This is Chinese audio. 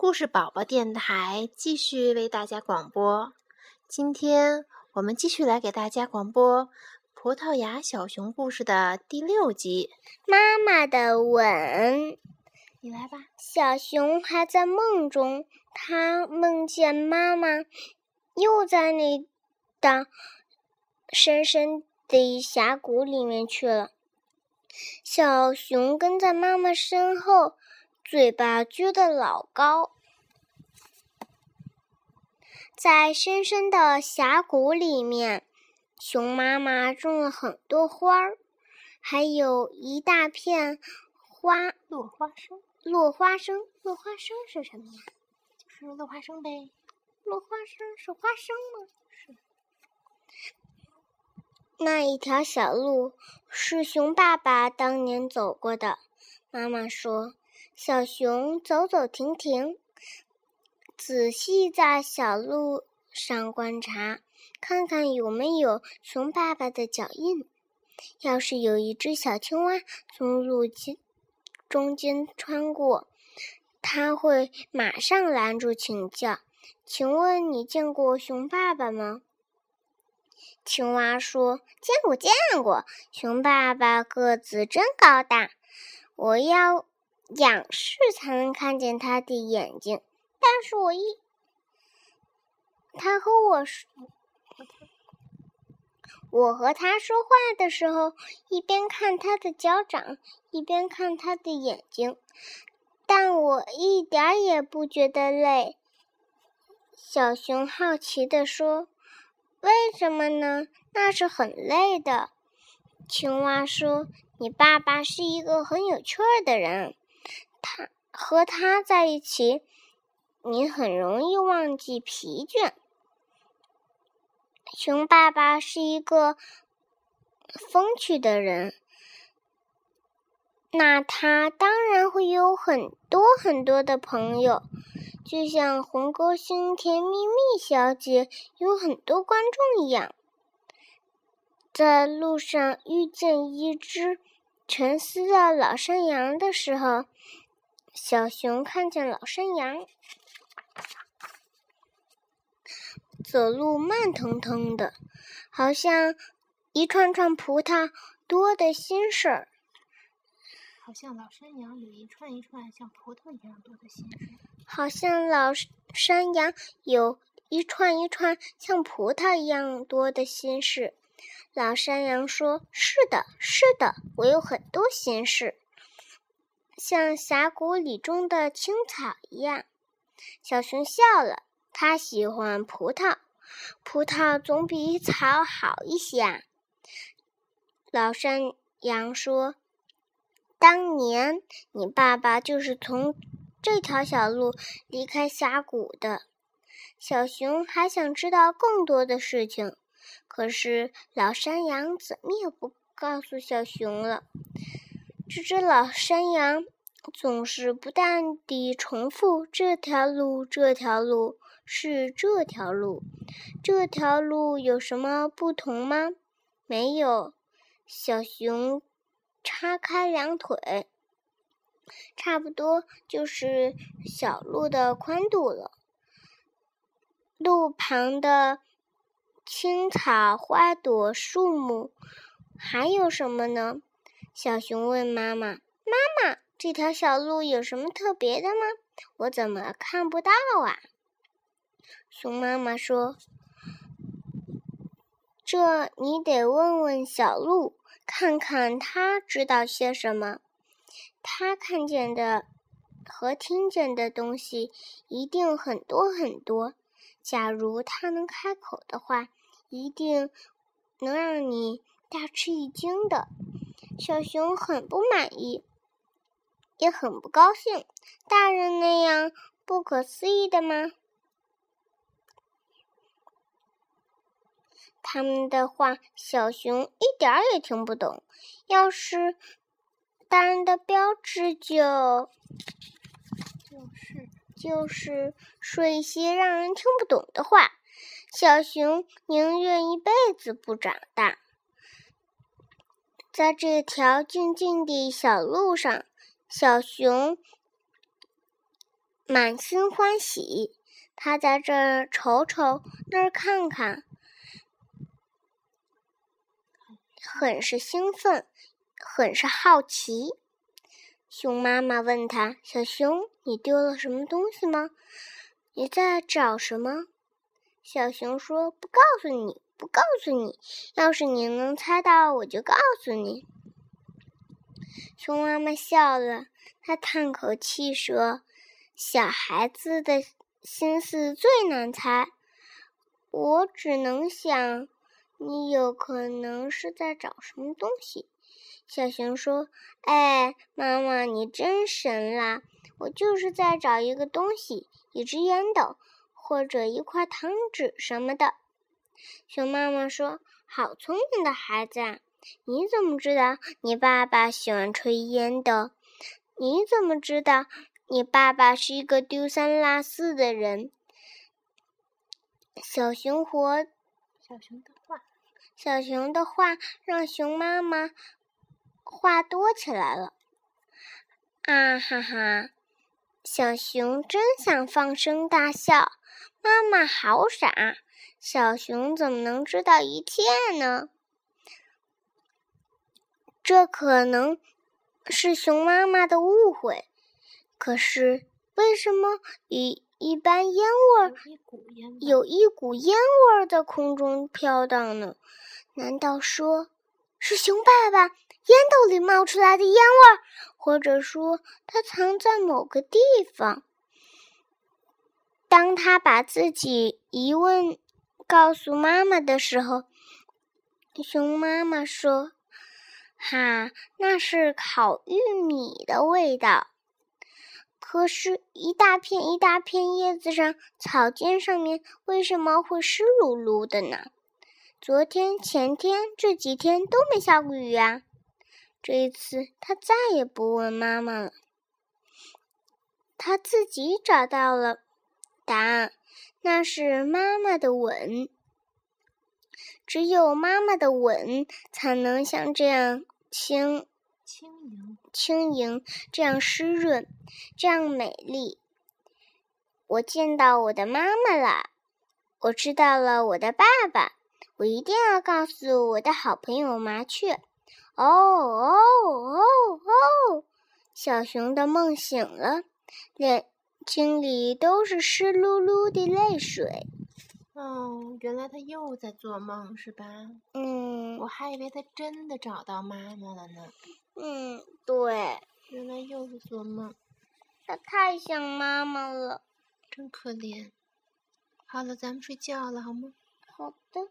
故事宝宝电台继续为大家广播。今天我们继续来给大家广播《葡萄牙小熊》故事的第六集。妈妈的吻，你来吧。小熊还在梦中，它梦见妈妈又在那的深深的峡谷里面去了。小熊跟在妈妈身后。嘴巴撅得老高，在深深的峡谷里面，熊妈妈种了很多花儿，还有一大片花落花生。落花生，落花生是什么呀？就是落花生呗。落花生是花生吗？是。那一条小路是熊爸爸当年走过的。妈妈说。小熊走走停停，仔细在小路上观察，看看有没有熊爸爸的脚印。要是有一只小青蛙从路间中间穿过，它会马上拦住请教：“请问你见过熊爸爸吗？”青蛙说：“见过，见过。熊爸爸个子真高大，我要。”仰视才能看见他的眼睛，但是我一他和我说，我和他说话的时候，一边看他的脚掌，一边看他的眼睛，但我一点也不觉得累。小熊好奇地说：“为什么呢？那是很累的。”青蛙说：“你爸爸是一个很有趣儿的人。”他和他在一起，你很容易忘记疲倦。熊爸爸是一个风趣的人，那他当然会有很多很多的朋友，就像红歌星甜蜜蜜小姐有很多观众一样。在路上遇见一只沉思的老山羊的时候。小熊看见老山羊走路慢腾腾的，好像一串串葡萄多的心事儿。好像老山羊有一串一串像葡萄一样多的心事。好像老山羊有一串一串像葡萄一样多的心事。老山羊说：“是的，是的，我有很多心事。”像峡谷里种的青草一样，小熊笑了。它喜欢葡萄，葡萄总比草好一些啊。老山羊说：“当年你爸爸就是从这条小路离开峡谷的。”小熊还想知道更多的事情，可是老山羊怎么也不告诉小熊了。这只老山羊总是不断地重复：“这条路，这条路是这条路，这条路有什么不同吗？”没有。小熊叉开两腿，差不多就是小路的宽度了。路旁的青草、花朵、树木，还有什么呢？小熊问妈妈：“妈妈，这条小路有什么特别的吗？我怎么看不到啊？”熊妈妈说：“这你得问问小鹿，看看它知道些什么。它看见的和听见的东西一定很多很多。假如它能开口的话，一定能让你大吃一惊的。”小熊很不满意，也很不高兴。大人那样不可思议的吗？他们的话，小熊一点儿也听不懂。要是大人的标志，就就是就是说一些让人听不懂的话。小熊宁愿一辈子不长大。在这条静静的小路上，小熊满心欢喜。他在这儿瞅瞅，那儿看看，很是兴奋，很是好奇。熊妈妈问他：“小熊，你丢了什么东西吗？你在找什么？”小熊说：“不告诉你，不告诉你。要是你能猜到，我就告诉你。”熊妈妈笑了，她叹口气说：“小孩子的。”心思最难猜，我只能想，你有可能是在找什么东西。小熊说：“哎，妈妈，你真神啦！我就是在找一个东西，一只烟斗，或者一块糖纸什么的。”熊妈妈说：“好聪明的孩子啊！你怎么知道你爸爸喜欢抽烟的？你怎么知道？”你爸爸是一个丢三落四的人。小熊活，小熊的话，小熊的话让熊妈妈话多起来了。啊哈哈！小熊真想放声大笑。妈妈好傻，小熊怎么能知道一切呢？这可能是熊妈妈的误会。可是，为什么一一般烟味儿有一股烟味儿在空中飘荡呢？难道说是熊爸爸烟斗里冒出来的烟味儿，或者说它藏在某个地方？当他把自己疑问告诉妈妈的时候，熊妈妈说：“哈，那是烤玉米的味道。”可是，一大片一大片叶子上、草尖上面，为什么会湿漉漉的呢？昨天、前天这几天都没下过雨啊！这一次，他再也不问妈妈了，他自己找到了答案，那是妈妈的吻。只有妈妈的吻，才能像这样轻。轻盈，轻盈，这样湿润，这样美丽。我见到我的妈妈了，我知道了我的爸爸。我一定要告诉我的好朋友麻雀。哦哦哦哦！小熊的梦醒了，眼睛里都是湿漉漉的泪水。哦，原来他又在做梦，是吧？嗯，我还以为他真的找到妈妈了呢。嗯，对，原来又是做梦。他太想妈妈了，真可怜。好了，咱们睡觉了，好吗？好的。